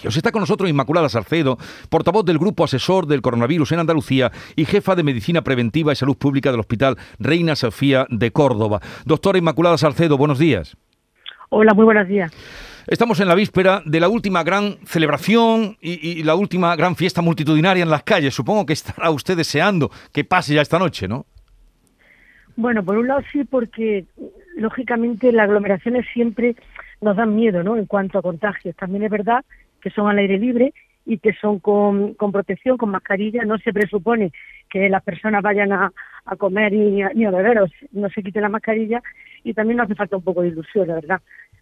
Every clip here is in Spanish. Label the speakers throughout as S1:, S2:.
S1: contagios. Está con nosotros Inmaculada Salcedo, portavoz del Grupo Asesor del Coronavirus en Andalucía y jefa de Medicina Preventiva y Salud Pública del Hospital Reina Sofía de Córdoba. Doctora Inmaculada Salcedo, buenos días.
S2: Hola, muy buenos días.
S1: Estamos en la víspera de la última gran celebración y, la última gran fiesta multitudinaria en las calles. Supongo que estará usted deseando que pase ya esta noche, ¿no?
S2: Bueno, por un lado sí, porque lógicamente las aglomeraciones siempre nos dan miedo, ¿no? En cuanto a contagios. También es verdad que son al aire libre y que son con, con protección, con mascarilla. No se presupone que las personas vayan a, a comer ni a, ni a beber no se quiten la mascarilla y también nos hace falta un poco de ilusión, la verdad.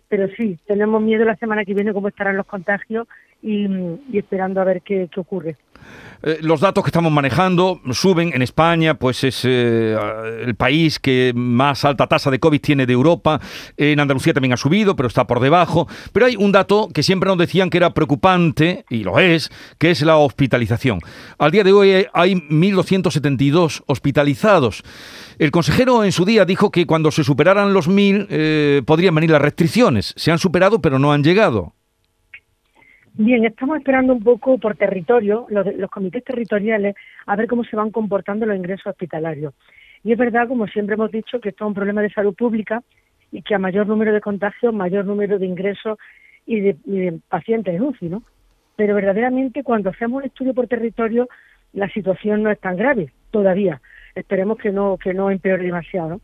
S2: Pero sí, tenemos miedo la semana que viene cómo estarán los contagios y, esperando a ver qué, ocurre.
S1: Eh, los datos que estamos manejando suben en España, pues es eh, el país que más alta tasa de COVID tiene de Europa. En Andalucía también ha subido, pero está por debajo. Pero hay un dato que siempre nos decían que era preocupante, y lo es, que es la hospitalización. Al día de hoy hay 1.272 hospitalizados. El consejero en su día dijo que cuando se superaran los 1.000 eh, podrían venir las restricciones. Se han superado, pero no han llegado.
S2: Bien, estamos esperando un poco por territorio, los, los comités territoriales, a ver cómo se van comportando los ingresos hospitalarios. Y es verdad, como siempre hemos dicho, que esto es un problema de salud pública y que a mayor número de contagios, mayor número de ingresos y de, pacientes en UCI, ¿no? Pero verdaderamente cuando hacemos un estudio por territorio, la situación no es tan grave todavía. Esperemos que no, que no empeore demasiado.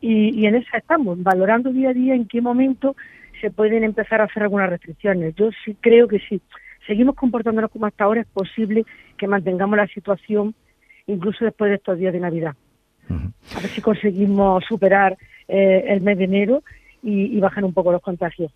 S2: Y, y en esa estamos, valorando día a día en qué momento se pueden empezar a hacer algunas restricciones. Yo sí creo que si seguimos comportándonos como hasta ahora es posible que mantengamos la situación incluso después de estos días de Navidad. A ver si conseguimos superar eh, el mes de enero y, y bajar un poco los contagios.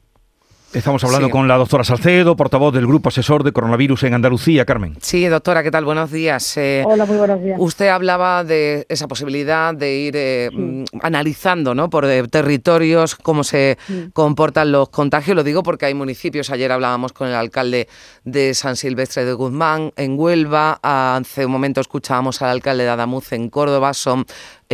S1: Estamos hablando con la doctora Salcedo, portavoz del Grupo Asesor de Coronavirus en Andalucía, Carmen.
S3: Sí, doctora, ¿qué tal? Buenos días.
S2: Eh, Hola, muy buenos días.
S3: Usted hablaba de esa posibilidad de ir eh, mm, analizando ¿no? por eh, territorios cómo se comportan los contagios. Lo digo porque hay municipios, ayer hablábamos con el alcalde de San Silvestre de Guzmán, en Huelva, hace un momento escuchábamos al alcalde de Adamuz en Córdoba, son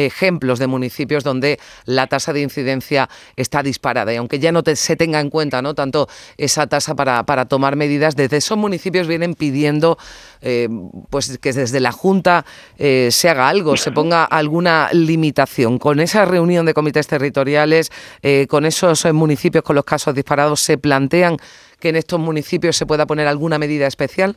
S3: ejemplos de municipios donde la tasa de incidencia está disparada. Y aunque ya no se tenga en cuenta ¿no? tanto esa tasa para, para tomar medidas, desde esos municipios vienen pidiendo eh, pues que desde la Junta eh, se haga algo, se ponga alguna limitación. Con esa reunión de comités territoriales, eh, con esos municipios con los casos disparados, ¿se plantean que en estos municipios se pueda poner alguna medida especial?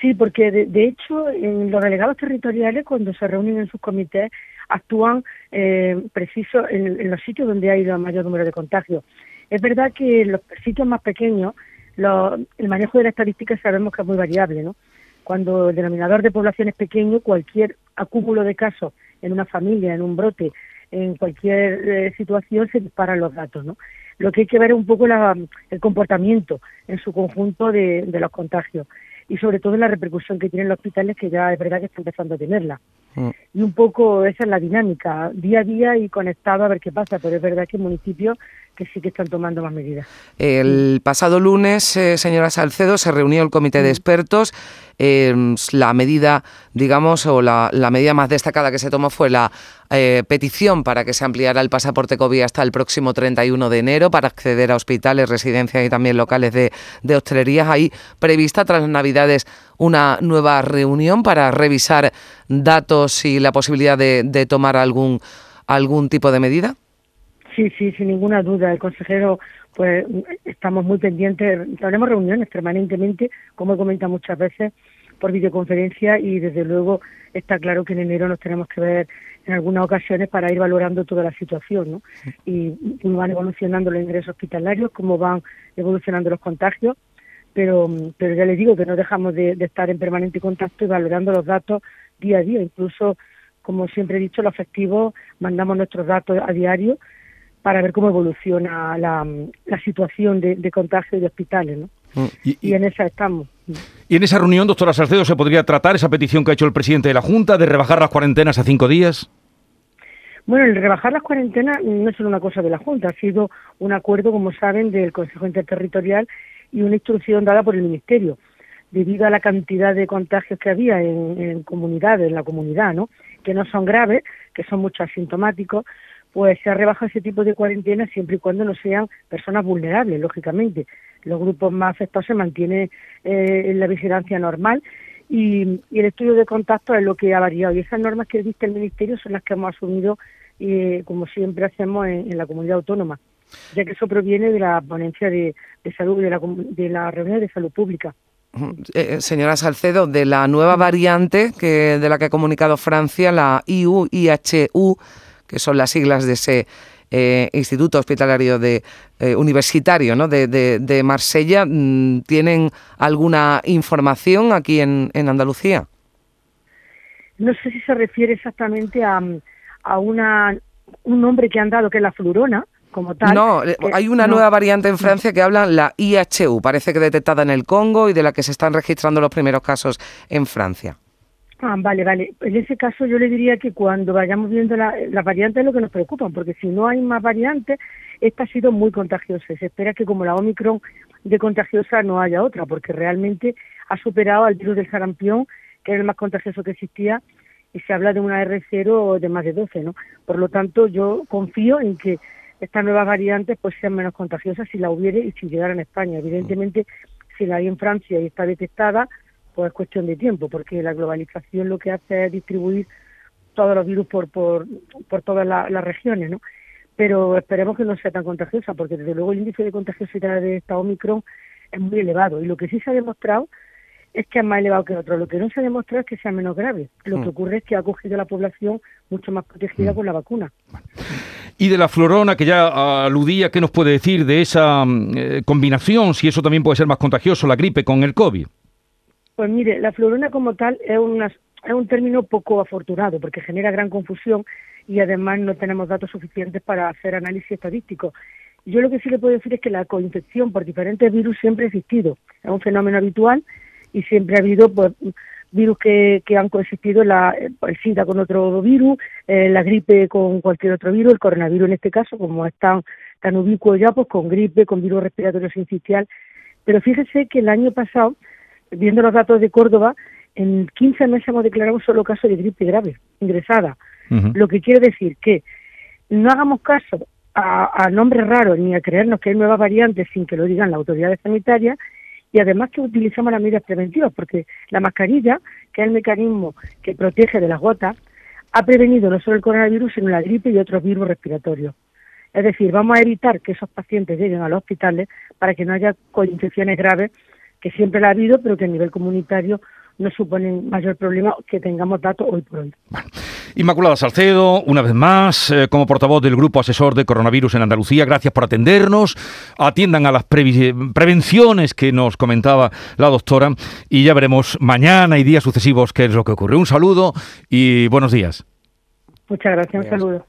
S2: Sí, porque de, hecho en los delegados territoriales cuando se reúnen en sus comités actúan eh, preciso en, los sitios donde ha ido el mayor número de contagios. Es verdad que en los sitios más pequeños el manejo de la estadística sabemos que es muy variable, ¿no? Cuando el denominador de población es pequeño, cualquier acúmulo de casos en una familia, en un brote, en cualquier eh, situación se disparan los datos, ¿no? Lo que hay que ver es un poco el comportamiento en su conjunto de los contagios y sobre todo en la repercusión que tienen los hospitales, que ya es verdad que está empezando a tenerla. Mm. Y un poco esa es la dinámica, día a día y conectado a ver qué pasa, pero es verdad que hay municipios que sí que están tomando más medidas.
S3: El pasado lunes, eh, señora Salcedo, se reunió el comité de mm. expertos. Eh, la medida, digamos, o la, medida más destacada que se tomó fue la eh, petición para que se ampliara el pasaporte COVID hasta el próximo 31 de enero para acceder a hospitales, residencias y también locales de, de hostelerías. Hay prevista tras las Navidades una nueva reunión para revisar datos y la posibilidad de, de tomar algún, algún tipo de medida.
S2: Sí, sí, sin ninguna duda. El consejero, pues estamos muy pendientes, tenemos reuniones permanentemente, como he comentado muchas veces, por videoconferencia y desde luego está claro que en enero nos tenemos que ver en algunas ocasiones para ir valorando toda la situación, ¿no? Y cómo van evolucionando los ingresos hospitalarios, cómo van evolucionando los contagios, pero, pero ya les digo que no dejamos de, de estar en permanente contacto y valorando los datos día a día. Incluso, como siempre he dicho, los festivos mandamos nuestros datos a diario para ver cómo evoluciona la, situación de, de contagio de hospitales. ¿no? Mm. Y, en esa estamos.
S1: ¿Y en esa reunión, doctora Salcedo, se podría tratar esa petición que ha hecho el presidente de la Junta de rebajar las cuarentenas a cinco días?
S2: Bueno, el rebajar las cuarentenas no es solo una cosa de la Junta, ha sido un acuerdo, como saben, del Consejo Interterritorial y una instrucción dada por el Ministerio, debido a la cantidad de contagios que había en, en comunidades, en la comunidad, ¿no? Que no son graves, que son mucho asintomáticos, pues se ha rebajado ese tipo de cuarentena siempre y cuando no sean personas vulnerables, lógicamente. los grupos más afectados se mantiene eh, la vigilancia normal y, el estudio de contacto es lo que ha variado. Y esas normas que existe el Ministerio son las que hemos asumido, como siempre hacemos en, la comunidad autónoma, ya que eso proviene de la ponencia de, salud, de la, de la reunión de salud pública.
S3: Eh, eh, señora Salcedo, de la nueva variante que de la que ha comunicado Francia, la IU-IHU, que son las siglas de ese eh, Instituto Hospitalario de Universitario ¿no? de, Marsella, mm, ¿tienen alguna información aquí en, Andalucía?
S2: No sé si se refiere exactamente a, a una, un nombre que han dado, que es la flurona,
S3: no, eh, hay una nueva variante en Francia que habla la IHU, parece que detectada en el Congo y de la que se están registrando los primeros casos en Francia.
S2: Ah, vale, vale. En ese caso yo le diría que cuando vayamos viendo las la variantes es lo que nos preocupan, porque si no hay más variantes, esta ha sido muy contagiosa. Se espera que como la Omicron de contagiosa no haya otra, porque realmente ha superado al virus del sarampión, que era el más contagioso que existía, y se habla de una R0 de más de 12, ¿no? Por lo tanto, yo confío en que estas nuevas variantes pues sean menos contagiosas si la hubiere y si llegaran a España. Evidentemente, si la hay en Francia y está detectada, pues es cuestión de tiempo, porque la globalización lo que hace es distribuir todos los virus por, por, por todas las regiones, ¿no? Pero esperemos que no sea tan contagiosa, porque desde luego el índice de contagiosidad de esta Omicron es muy elevado. Y lo que sí se ha demostrado es que es más elevado que otro. Lo que no se ha demostrado es que sea menos grave. Lo que hmm. ocurre es que ha cogido la población mucho más protegida con hmm. la vacuna.
S1: Y de la florona, que ya aludía, ¿qué nos puede decir de esa mm, eh, combinación, si eso también puede ser más contagioso, la gripe con el COVID?
S2: Pues mire, la florona como tal es, es un término poco afortunado porque genera gran confusión y además no tenemos datos suficientes para hacer análisis estadístico. Yo lo que sí le puedo decir es que la coinfección por diferentes virus siempre ha existido, es un fenómeno habitual y siempre ha habido pues, virus que, que han coexistido, la, el SIDA con otro virus, eh, la gripe con cualquier otro virus, el coronavirus en este caso, como es tan, tan ubicuo ya, pues con gripe, con virus respiratorio sincitial. Pero fíjese que el año pasado, viendo los datos de Córdoba, en 15 meses hemos declarado un solo caso de gripe grave, ingresada. Lo que quiere decir que no hagamos caso a, a nombres raros ni a creernos que hay nuevas variantes sin que lo digan las autoridades sanitarias y además que utilizamos las medidas preventivas, porque la mascarilla, que es el mecanismo que protege de las gotas, ha prevenido no solo el coronavirus, sino la gripe y otros virus respiratorios. Es decir, vamos a evitar que esos pacientes lleguen a los hospitales para que no haya coinfecciones graves, que siempre la ha habido, pero que a nivel comunitario no suponen mayor problema que tengamos datos hoy por hoy.
S1: Inmaculada Salcedo, una vez más, eh, como portavoz del Grupo Asesor de Coronavirus en Andalucía, gracias por atendernos. Atiendan a las prevenciones que nos comentaba la doctora y ya veremos mañana y días sucesivos qué es lo que ocurre. Un saludo y buenos días.
S2: Muchas gracias, un saludo.